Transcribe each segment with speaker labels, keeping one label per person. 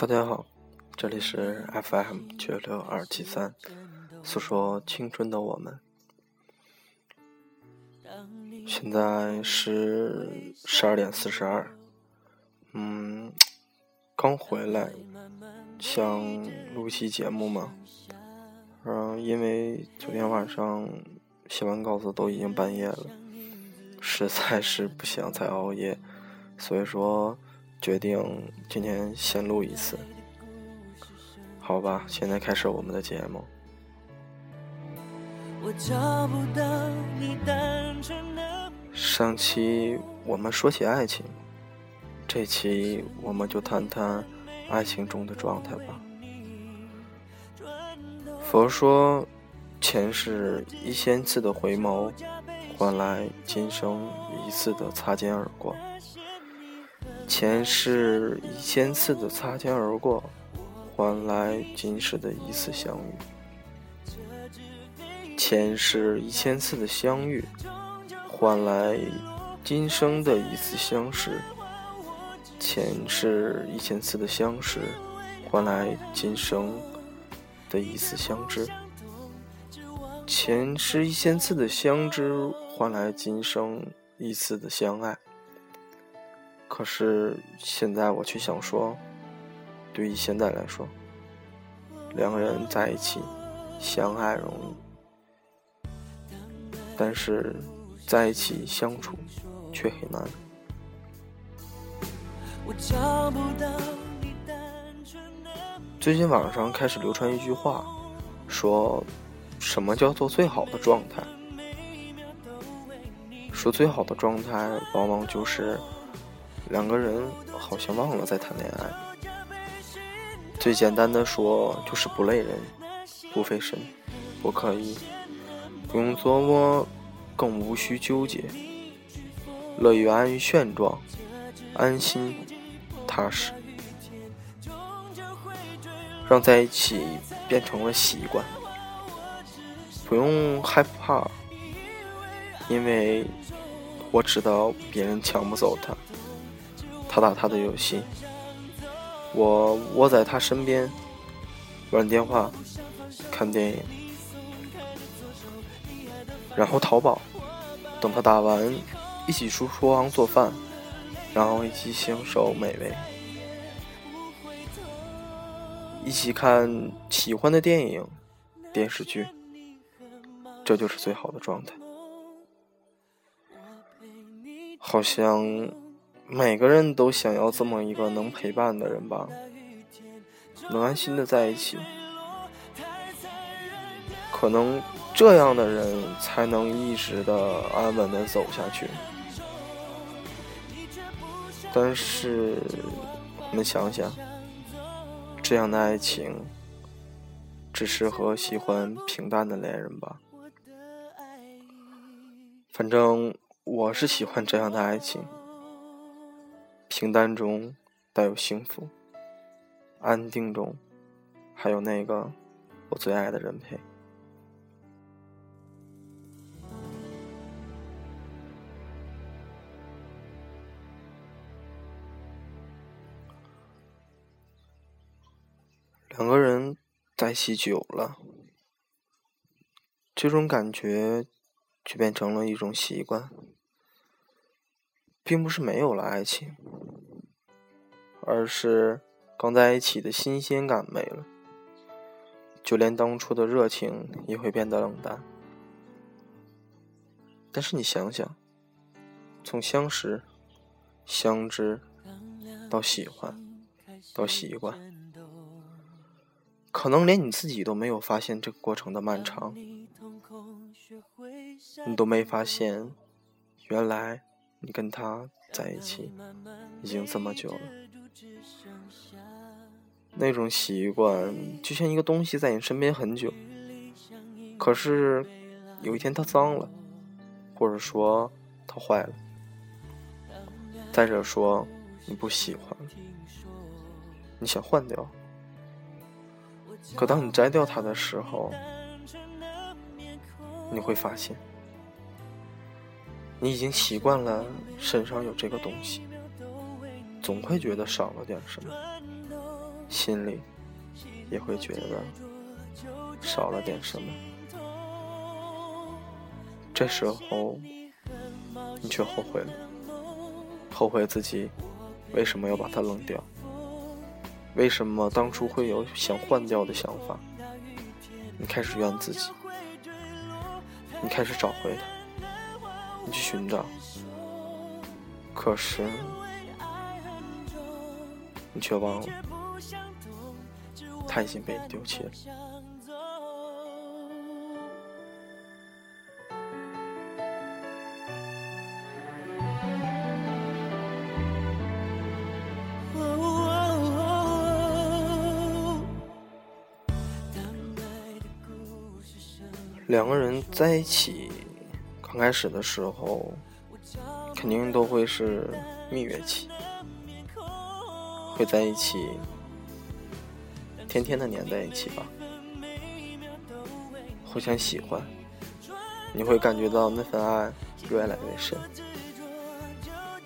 Speaker 1: 大家好，这里是 FM 九六二七三，诉说青春的我们。现在是十二点四十二，嗯，刚回来，想录期节目嘛。嗯，因为昨天晚上写完稿子都已经半夜了，实在是不想再熬夜，所以说。决定今天先录一次，好吧？现在开始我们的节目。上期我们说起爱情，这期我们就谈谈爱情中的状态吧。佛说，前世一千次的回眸，换来今生一次的擦肩而过。前世一千次的擦肩而过，换来今世的一次相遇；前世一千次的相遇，换来今生的一次相识；前世一千次的相识，换来今生的一次相知；前世一千次的相知，换来今生一次的相爱。可是现在我却想说，对于现在来说，两个人在一起相爱容易，但是在一起相处却很难。最近网上开始流传一句话，说什么叫做最好的状态？说最好的状态往往就是。两个人好像忘了在谈恋爱。最简单的说，就是不累人，不费神，不刻意，不用琢磨，更无需纠结，乐于安于现状，安心踏实，让在一起变成了习惯，不用害怕，因为我知道别人抢不走他。他打他的游戏，我窝在他身边玩电话、看电影，然后淘宝。等他打完，一起出厨房做饭，然后一起享受美味，一起看喜欢的电影、电视剧。这就是最好的状态，好像。每个人都想要这么一个能陪伴的人吧，能安心的在一起，可能这样的人才能一直的安稳的走下去。但是，我们想想，这样的爱情只适合喜欢平淡的恋人吧。反正我是喜欢这样的爱情。平淡中带有幸福，安定中还有那个我最爱的人陪。两个人在一起久了，这种感觉就变成了一种习惯。并不是没有了爱情，而是刚在一起的新鲜感没了，就连当初的热情也会变得冷淡。但是你想想，从相识、相知到喜欢，到习惯，可能连你自己都没有发现这个过程的漫长，你都没发现，原来。你跟他在一起已经这么久了，那种习惯就像一个东西在你身边很久，可是有一天它脏了，或者说它坏了，再者说你不喜欢，你想换掉，可当你摘掉它的时候，你会发现。你已经习惯了身上有这个东西，总会觉得少了点什么。心里也会觉得少了点什么。这时候，你却后悔了，后悔自己为什么要把它扔掉，为什么当初会有想换掉的想法。你开始怨自己，你开始找回它，你去寻找，可是你却忘了，他已经被你丢弃了。两个人在一起，刚开始的时候，肯定都会是蜜月期，会在一起，天天的黏在一起吧，互相喜欢，你会感觉到那份爱越来越深，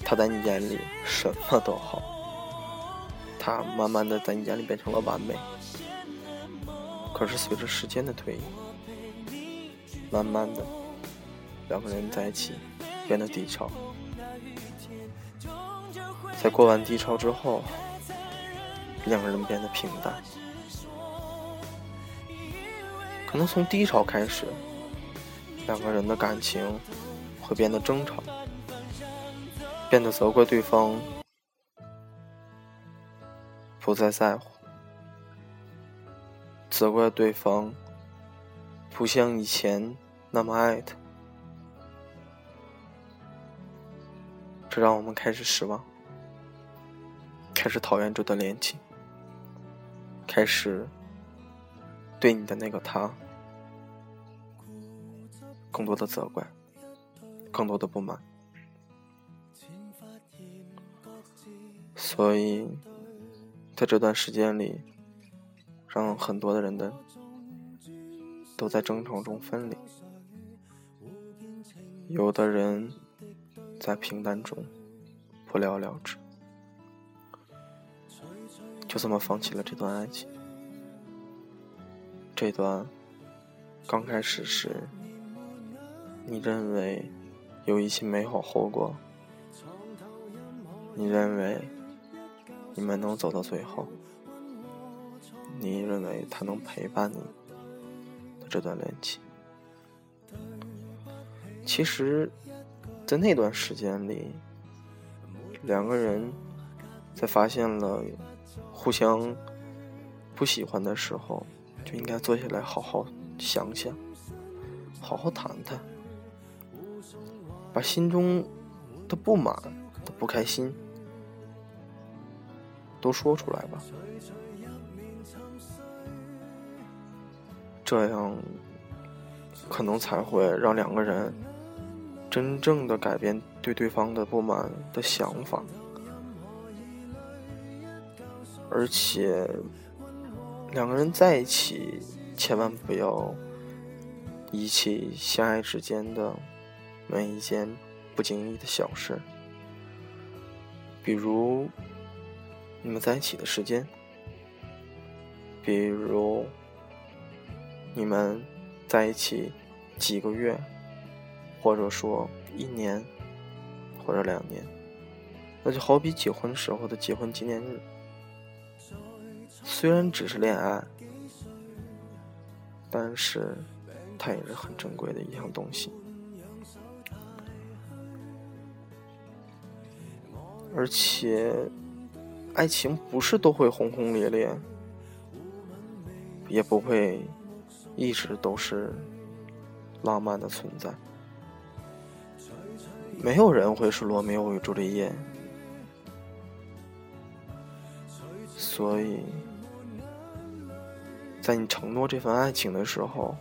Speaker 1: 他在你眼里什么都好，他慢慢的在你眼里变成了完美，可是随着时间的推移。慢慢的，两个人在一起变得低潮，在过完低潮之后，两个人变得平淡。可能从低潮开始，两个人的感情会变得争吵，变得责怪对方不再在乎，责怪对方不像以前。那么爱他，这让我们开始失望，开始讨厌这段恋情，开始对你的那个他更多的责怪，更多的不满，所以在这段时间里，让很多的人的都在争吵中分离。有的人在平淡中不了了之，就这么放弃了这段爱情。这段刚开始时，你认为有一些美好后果，你认为你们能走到最后，你认为他能陪伴你的这段恋情。其实，在那段时间里，两个人在发现了互相不喜欢的时候，就应该坐下来好好想想，好好谈谈，把心中的不满、的不开心都说出来吧，这样可能才会让两个人。真正的改变对对方的不满的想法，而且两个人在一起，千万不要遗弃相爱之间的每一件不经意的小事，比如你们在一起的时间，比如你们在一起几个月。或者说一年，或者两年，那就好比结婚时候的结婚纪念日。虽然只是恋爱，但是它也是很珍贵的一样东西。而且，爱情不是都会轰轰烈烈，也不会一直都是浪漫的存在。没有人会是罗密欧与朱丽叶，所以，在你承诺这份爱情的时候，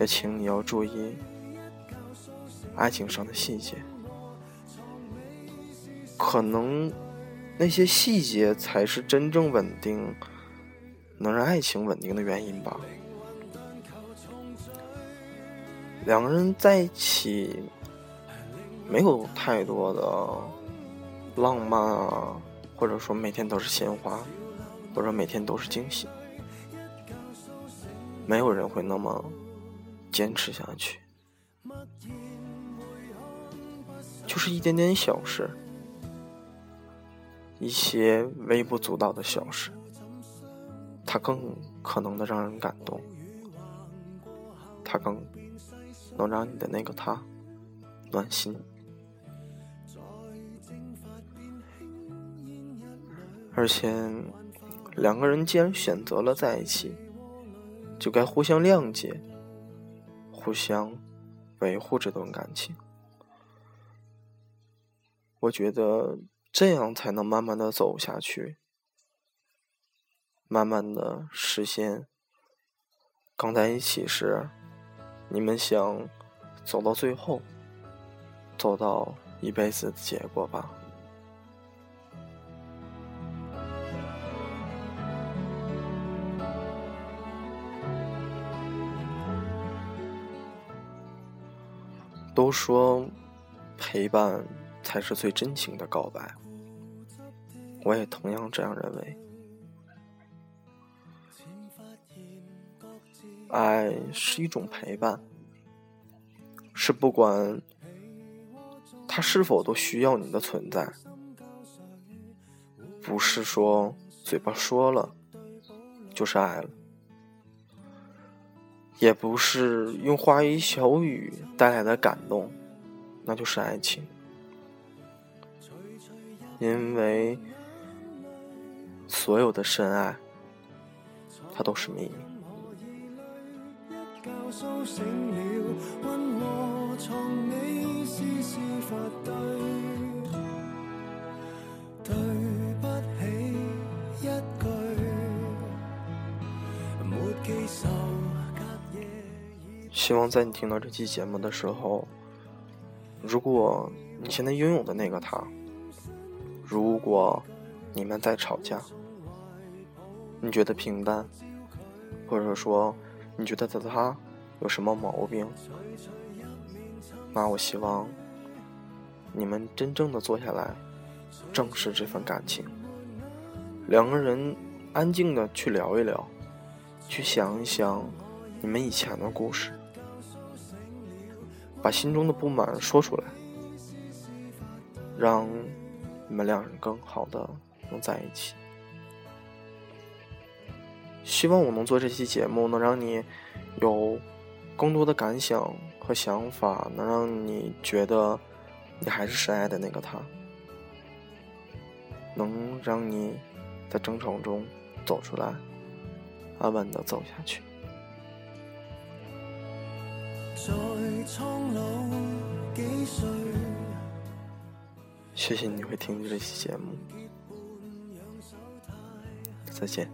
Speaker 1: 也请你要注意爱情上的细节。可能那些细节才是真正稳定、能让爱情稳定的原因吧。两个人在一起。没有太多的浪漫啊，或者说每天都是鲜花，或者每天都是惊喜。没有人会那么坚持下去，就是一点点小事，一些微不足道的小事，它更可能的让人感动，它更能让你的那个他暖心。而且，两个人既然选择了在一起。就该互相谅解，互相维护这段感情。我觉得这样才能慢慢的走下去，慢慢的实现刚在一起时你们想走到最后，走到一辈子的结果吧。都说陪伴才是最真情的告白，我也同样这样认为。爱是一种陪伴，是不管他是否都需要你的存在，不是说嘴巴说了就是爱了。也不是用花言巧语带来的感动，那就是爱情。因为所有的深爱，它都是秘密。希望在你听到这期节目的时候，如果你现在拥有的那个他，如果你们在吵架，你觉得平淡，或者说你觉得他有什么毛病，那我希望你们真正的坐下来，正视这份感情，两个人安静的去聊一聊，去想一想你们以前的故事。把心中的不满说出来，让你们两人更好的能在一起。希望我能做这期节目，能让你有更多的感想和想法，能让你觉得你还是深爱的那个他，能让你在争吵中走出来，安稳的走下去。谢谢你会听这期节目，再见。